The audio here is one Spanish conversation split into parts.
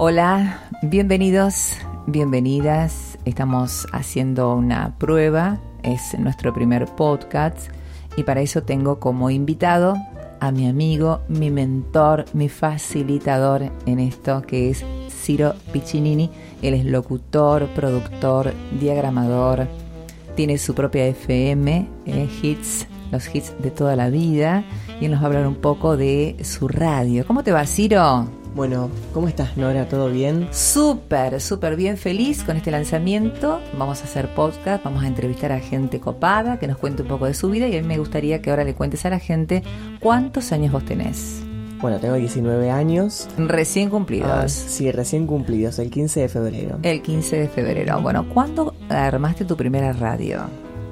Hola, bienvenidos, bienvenidas. Estamos haciendo una prueba, es nuestro primer podcast y para eso tengo como invitado a mi amigo, mi mentor, mi facilitador en esto que es Ciro Piccinini. Él es locutor, productor, diagramador, tiene su propia FM, eh, hits, los hits de toda la vida y él nos va a hablar un poco de su radio. ¿Cómo te va, Ciro? Bueno, ¿cómo estás, Nora? ¿Todo bien? Súper, súper bien, feliz con este lanzamiento. Vamos a hacer podcast, vamos a entrevistar a gente copada que nos cuente un poco de su vida y a mí me gustaría que ahora le cuentes a la gente cuántos años vos tenés. Bueno, tengo 19 años. Recién cumplidos. Ah, sí, recién cumplidos, el 15 de febrero. El 15 de febrero. Bueno, ¿cuándo armaste tu primera radio?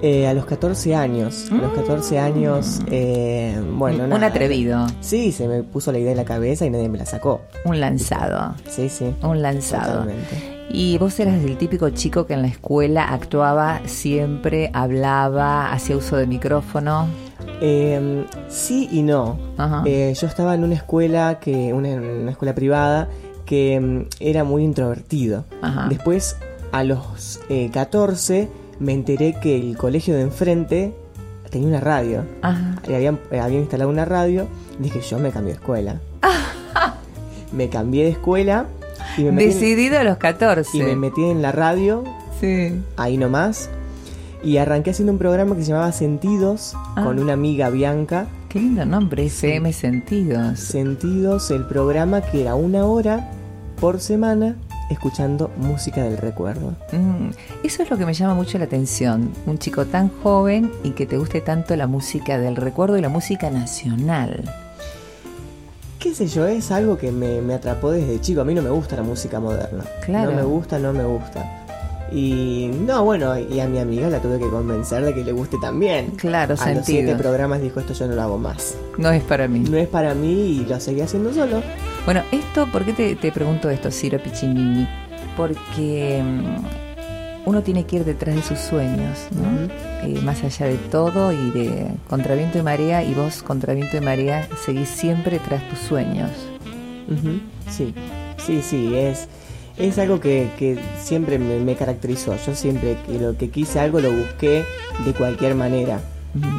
Eh, a los 14 años. A los 14 años, eh, bueno, Un nada. atrevido. Sí, se me puso la idea en la cabeza y nadie me la sacó. Un lanzado. Sí, sí. Un lanzado. Totalmente. Y vos eras el típico chico que en la escuela actuaba siempre, hablaba, hacía uso de micrófono. Eh, sí y no. Eh, yo estaba en una escuela que, una, una escuela privada que mm, era muy introvertido. Ajá. Después, a los eh, 14, me enteré que el colegio de enfrente tenía una radio. Ajá. Y habían, eh, habían instalado una radio. Dije, yo me cambié de escuela. me cambié de escuela y me, metí en, Decidido a los 14. y me metí en la radio, Sí. ahí nomás. Y arranqué haciendo un programa que se llamaba Sentidos Ah. con una amiga Bianca. Qué lindo nombre, FM Sentidos. Sentidos, el programa que era una hora por semana escuchando música del recuerdo. Mm, eso es lo que me llama mucho la atención. Un chico tan joven y que te guste tanto la música del recuerdo y la música nacional. qué sé yo, es algo que me, me atrapó desde chico. A mí no me gusta la música moderna. Claro. No me gusta, no me gusta. Y no, bueno, y a mi amiga la tuve que convencer de que le guste también. Claro, a los siete sentido. programas dijo esto yo no lo hago más. No es para mí. No es para mí y lo seguí haciendo solo. Bueno, esto, ¿por qué te, te pregunto esto, Ciro Piccinini? Porque mm, uno tiene que ir detrás de sus sueños, ¿no? Eh, más allá de todo y de contraviento y marea, y vos, contraviento y marea, seguís siempre tras tus sueños. Sí, sí, sí, es, es algo que, que siempre me, me caracterizó. Yo siempre que lo que quise algo lo busqué de cualquier manera.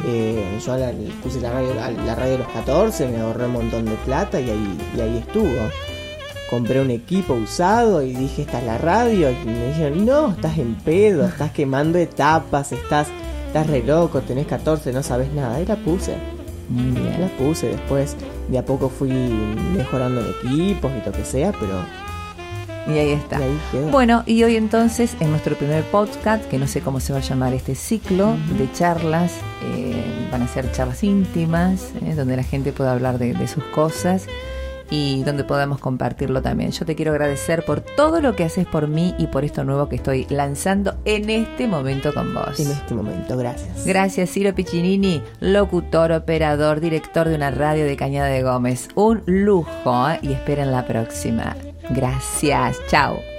Eh, yo la- puse la radio, la, radio a los 14, me ahorré un montón de plata y ahí, y ahí estuvo. Compré un equipo usado y dije, esta es la radio. Y me dijeron, no, estás en pedo, estás quemando etapas, estás, estás re loco, tenés 14, no sabes nada. Y la puse. Muy La puse, después de a poco fui mejorando en equipos y lo que sea, pero Y ahí está. y ahí quedó. Bueno, y hoy entonces en nuestro primer podcast, que no sé cómo se va a llamar este ciclo de charlas, eh, van a ser charlas íntimas, eh, donde la gente pueda hablar de, de sus cosas y donde podamos compartirlo también. Yo te quiero agradecer por todo lo que haces por mí y por esto nuevo que estoy lanzando en este momento con vos. en este momento, gracias. Gracias, Ciro Piccinini, locutor, operador, director de una radio de Cañada de Gómez. Un lujo ¿eh? y esperen la próxima. Gracias, chao.